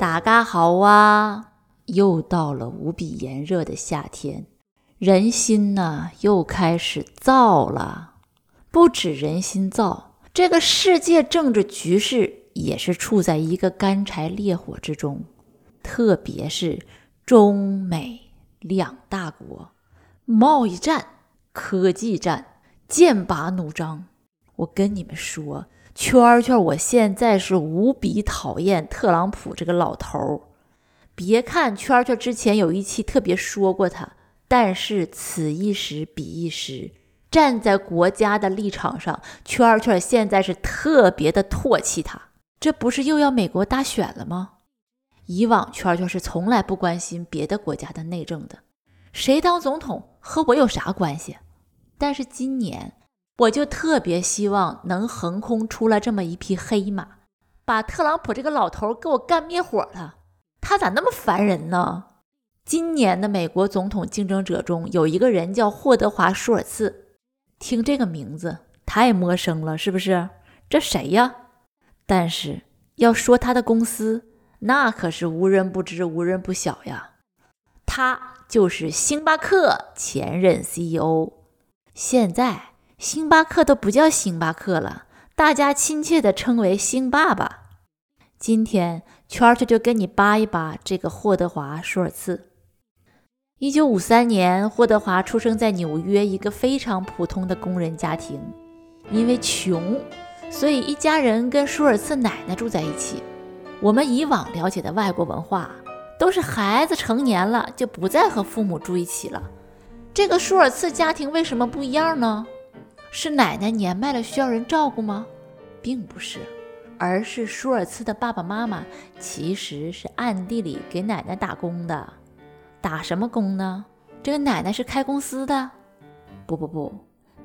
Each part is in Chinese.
大家好啊！又到了无比炎热的夏天，人心呐又开始燥了。不止人心燥，这个世界政治局势也是处在一个干柴烈火之中。特别是中美两大国，贸易战、科技战剑拔弩张。我跟你们说。圈圈，我现在是无比讨厌特朗普这个老头儿。别看圈圈之前有一期特别说过他，但是此一时彼一时，站在国家的立场上，圈圈现在是特别的唾弃他。这不是又要美国大选了吗？以往圈圈是从来不关心别的国家的内政的，谁当总统和我有啥关系？但是今年。我就特别希望能横空出来这么一匹黑马，把特朗普这个老头给我干灭火了。他咋那么烦人呢？今年的美国总统竞争者中有一个人叫霍德华·舒尔茨，听这个名字太陌生了，是不是？这谁呀？但是要说他的公司，那可是无人不知、无人不晓呀。他就是星巴克前任 CEO，现在。星巴克都不叫星巴克了，大家亲切地称为星爸爸。今天圈圈就跟你扒一扒这个霍德华·舒尔茨。一九五三年，霍德华出生在纽约一个非常普通的工人家庭。因为穷，所以一家人跟舒尔茨奶奶住在一起。我们以往了解的外国文化，都是孩子成年了就不再和父母住一起了。这个舒尔茨家庭为什么不一样呢？是奶奶年迈了需要人照顾吗？并不是，而是舒尔茨的爸爸妈妈其实是暗地里给奶奶打工的。打什么工呢？这个奶奶是开公司的？不不不，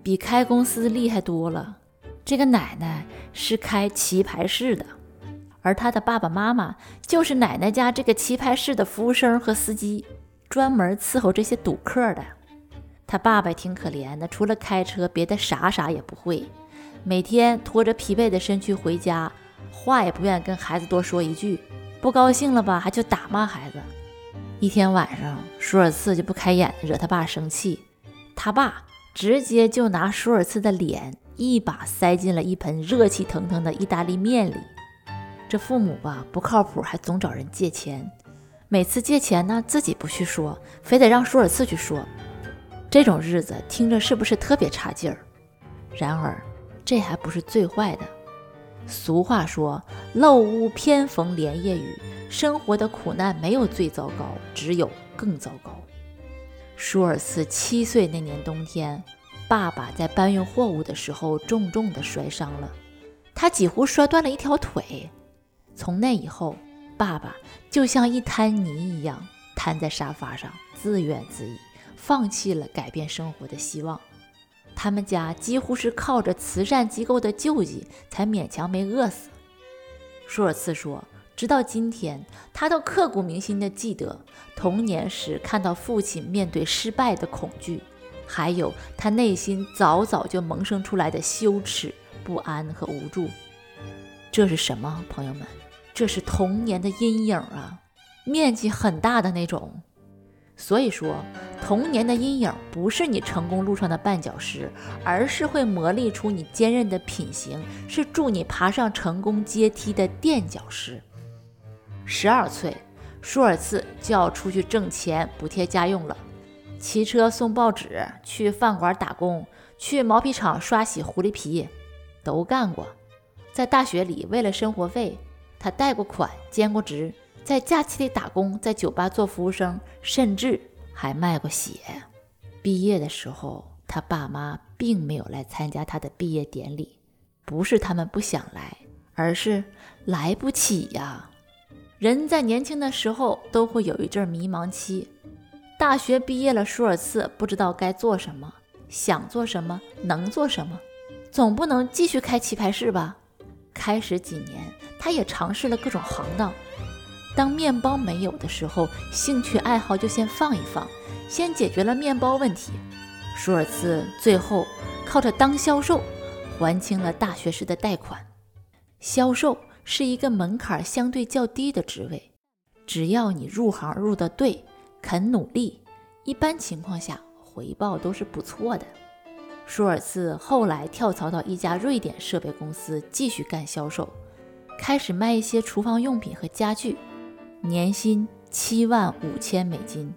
比开公司厉害多了。这个奶奶是开棋牌室的，而她的爸爸妈妈就是奶奶家这个棋牌室的服务生和司机，专门伺候这些赌客的。他爸爸挺可怜的，除了开车，别的啥啥也不会。每天拖着疲惫的身躯回家，话也不愿跟孩子多说一句。不高兴了吧，还就打骂孩子。一天晚上，舒尔茨就不开眼，惹他爸生气。他爸直接就拿舒尔茨的脸一把塞进了一盆热气腾腾的意大利面里。这父母吧不靠谱，还总找人借钱。每次借钱呢，自己不去说，非得让舒尔茨去说。这种日子听着是不是特别差劲儿？然而，这还不是最坏的。俗话说“漏屋偏逢连夜雨”，生活的苦难没有最糟糕，只有更糟糕。舒尔茨七岁那年冬天，爸爸在搬运货物的时候重重的摔伤了，他几乎摔断了一条腿。从那以后，爸爸就像一滩泥一样瘫在沙发上，自怨自艾。放弃了改变生活的希望，他们家几乎是靠着慈善机构的救济才勉强没饿死。舒尔茨说：“直到今天，他都刻骨铭心地记得童年时看到父亲面对失败的恐惧，还有他内心早早就萌生出来的羞耻、不安和无助。这是什么，朋友们？这是童年的阴影啊，面积很大的那种。”所以说，童年的阴影不是你成功路上的绊脚石，而是会磨砺出你坚韧的品行，是助你爬上成功阶梯的垫脚石。十二岁，舒尔茨就要出去挣钱补贴家用了，骑车送报纸，去饭馆打工，去毛皮厂刷洗狐狸皮，都干过。在大学里，为了生活费，他贷过款，兼过职。在假期里打工，在酒吧做服务生，甚至还卖过血。毕业的时候，他爸妈并没有来参加他的毕业典礼，不是他们不想来，而是来不起呀。人在年轻的时候都会有一阵迷茫期。大学毕业了，舒尔茨不知道该做什么，想做什么，能做什么，总不能继续开棋牌室吧？开始几年，他也尝试了各种行当。当面包没有的时候，兴趣爱好就先放一放，先解决了面包问题。舒尔茨最后靠着当销售还清了大学时的贷款。销售是一个门槛相对较低的职位，只要你入行入得对，肯努力，一般情况下回报都是不错的。舒尔茨后来跳槽到一家瑞典设备公司继续干销售，开始卖一些厨房用品和家具。年薪七万五千美金，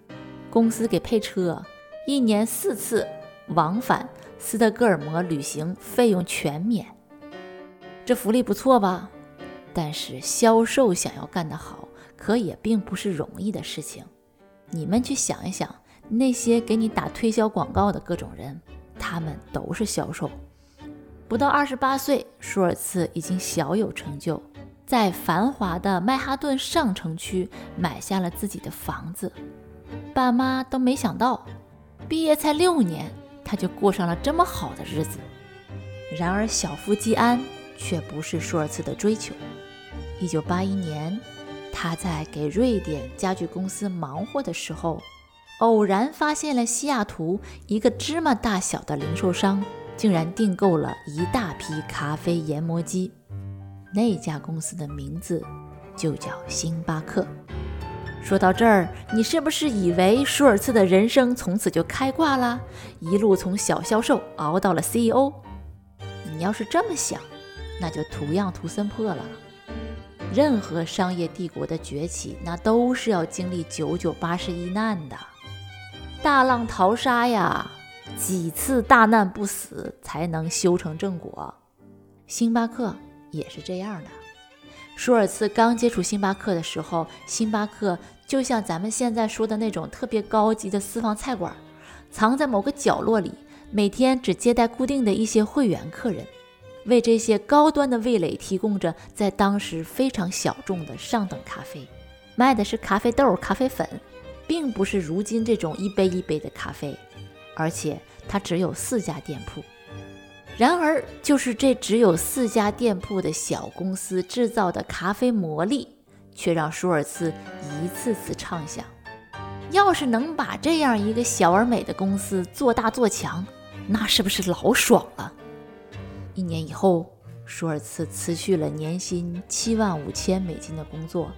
公司给配车，一年四次往返斯德哥尔摩旅行费用全免，这福利不错吧？但是销售想要干得好，可也并不是容易的事情。你们去想一想，那些给你打推销广告的各种人，他们都是销售。不到二十八岁，舒尔茨已经小有成就。在繁华的曼哈顿上城区买下了自己的房子，爸妈都没想到，毕业才六年，他就过上了这么好的日子。然而，小富即安却不是舒尔茨的追求。一九八一年，他在给瑞典家具公司忙活的时候，偶然发现了西雅图一个芝麻大小的零售商，竟然订购了一大批咖啡研磨机。那家公司的名字就叫星巴克。说到这儿，你是不是以为舒尔茨的人生从此就开挂了，一路从小销售熬到了 CEO？你要是这么想，那就图样图森破了。任何商业帝国的崛起，那都是要经历九九八十一难的，大浪淘沙呀，几次大难不死才能修成正果。星巴克。也是这样的。舒尔茨刚接触星巴克的时候，星巴克就像咱们现在说的那种特别高级的私房菜馆，藏在某个角落里，每天只接待固定的一些会员客人，为这些高端的味蕾提供着在当时非常小众的上等咖啡，卖的是咖啡豆、咖啡粉，并不是如今这种一杯一杯的咖啡，而且它只有四家店铺。然而，就是这只有四家店铺的小公司制造的咖啡魔力，却让舒尔茨一次次畅想：要是能把这样一个小而美的公司做大做强，那是不是老爽了？一年以后，舒尔茨辞去了年薪七万五千美金的工作，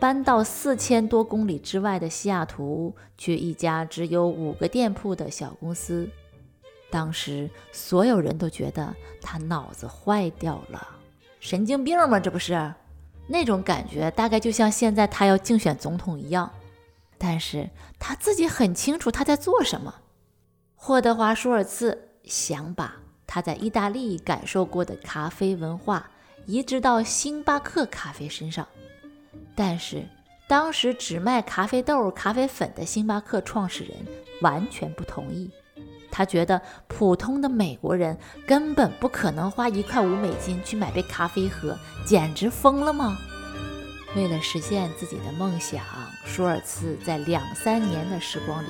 搬到四千多公里之外的西雅图，去一家只有五个店铺的小公司。当时所有人都觉得他脑子坏掉了，神经病吗？这不是那种感觉，大概就像现在他要竞选总统一样。但是他自己很清楚他在做什么。霍德华·舒尔茨想把他在意大利感受过的咖啡文化移植到星巴克咖啡身上，但是当时只卖咖啡豆、咖啡粉的星巴克创始人完全不同意。他觉得普通的美国人根本不可能花一块五美金去买杯咖啡喝，简直疯了吗？为了实现自己的梦想，舒尔茨在两三年的时光里，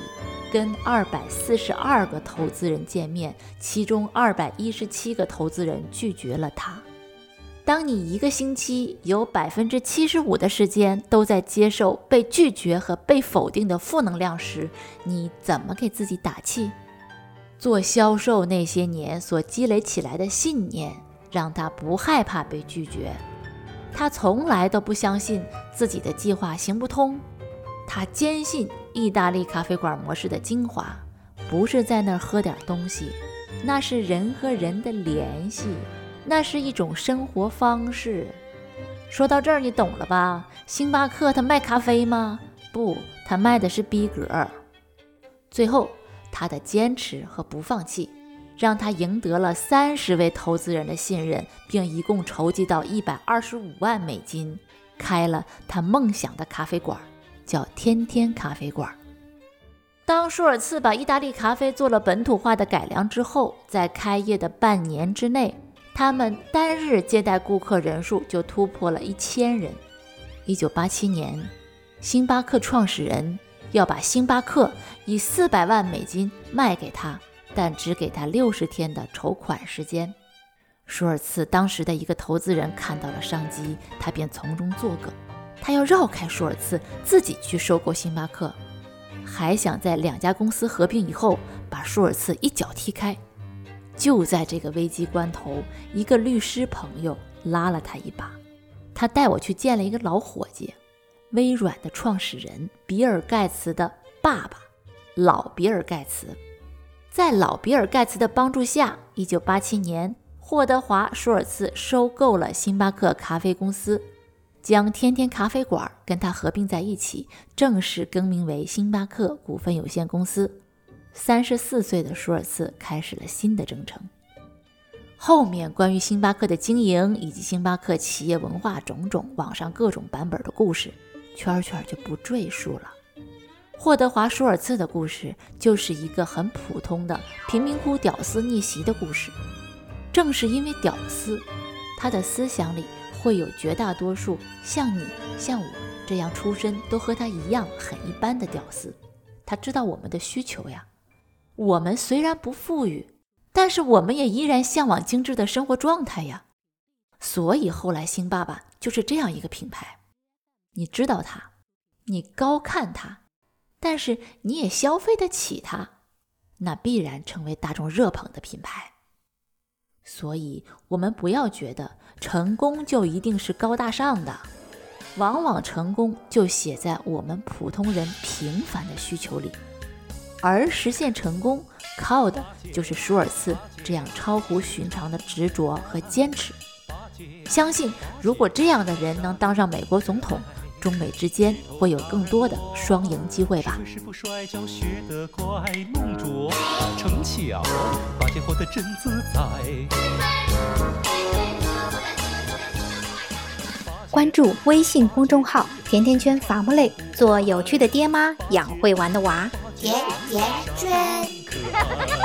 跟二百四十二个投资人见面，其中二百一十七个投资人拒绝了他。当你一个星期有百分之七十五的时间都在接受被拒绝和被否定的负能量时，你怎么给自己打气？做销售那些年所积累起来的信念，让他不害怕被拒绝。他从来都不相信自己的计划行不通。他坚信意大利咖啡馆模式的精华，不是在那儿喝点东西，那是人和人的联系，那是一种生活方式。说到这儿，你懂了吧？星巴克他卖咖啡吗？不，他卖的是逼格。最后。他的坚持和不放弃，让他赢得了三十位投资人的信任，并一共筹集到一百二十五万美金，开了他梦想的咖啡馆，叫天天咖啡馆。当舒尔茨把意大利咖啡做了本土化的改良之后，在开业的半年之内，他们单日接待顾客人数就突破了一千人。一九八七年，星巴克创始人要把星巴克以四百万美金卖给他，但只给他六十天的筹款时间。舒尔茨当时的一个投资人看到了商机，他便从中作梗，他要绕开舒尔茨，自己去收购星巴克，还想在两家公司合并以后把舒尔茨一脚踢开。就在这个危机关头，一个律师朋友拉了他一把，他带我去见了一个老伙计，微软的创始人比尔·盖茨的爸爸，老比尔·盖茨。在老比尔·盖茨的帮助下，一九八七年，霍德华·舒尔茨收购了星巴克咖啡公司，将天天咖啡馆跟他合并在一起，正式更名为星巴克股份有限公司。三十四岁的舒尔茨开始了新的征程。后面关于星巴克的经营以及星巴克企业文化种种网上各种版本的故事，圈圈就不赘述了。霍德华·舒尔茨的故事就是一个很普通的贫民窟屌丝逆袭的故事。正是因为屌丝，他的思想里会有绝大多数像你、像我这样出身都和他一样很一般的屌丝。他知道我们的需求呀。我们虽然不富裕，但是我们也依然向往精致的生活状态呀。所以后来星爸爸就是这样一个品牌。你知道他，你高看他，但是你也消费得起它，那必然成为大众热捧的品牌。所以，我们不要觉得成功就一定是高大上的，往往成功就写在我们普通人平凡的需求里。而实现成功，靠的就是舒尔茨这样超乎寻常的执着和坚持。相信，如果这样的人能当上美国总统，中美之间会有更多的双赢机会吧。关注微信公众号“甜甜圈伐木累”，做有趣的爹妈，养会玩的娃。甜甜圈。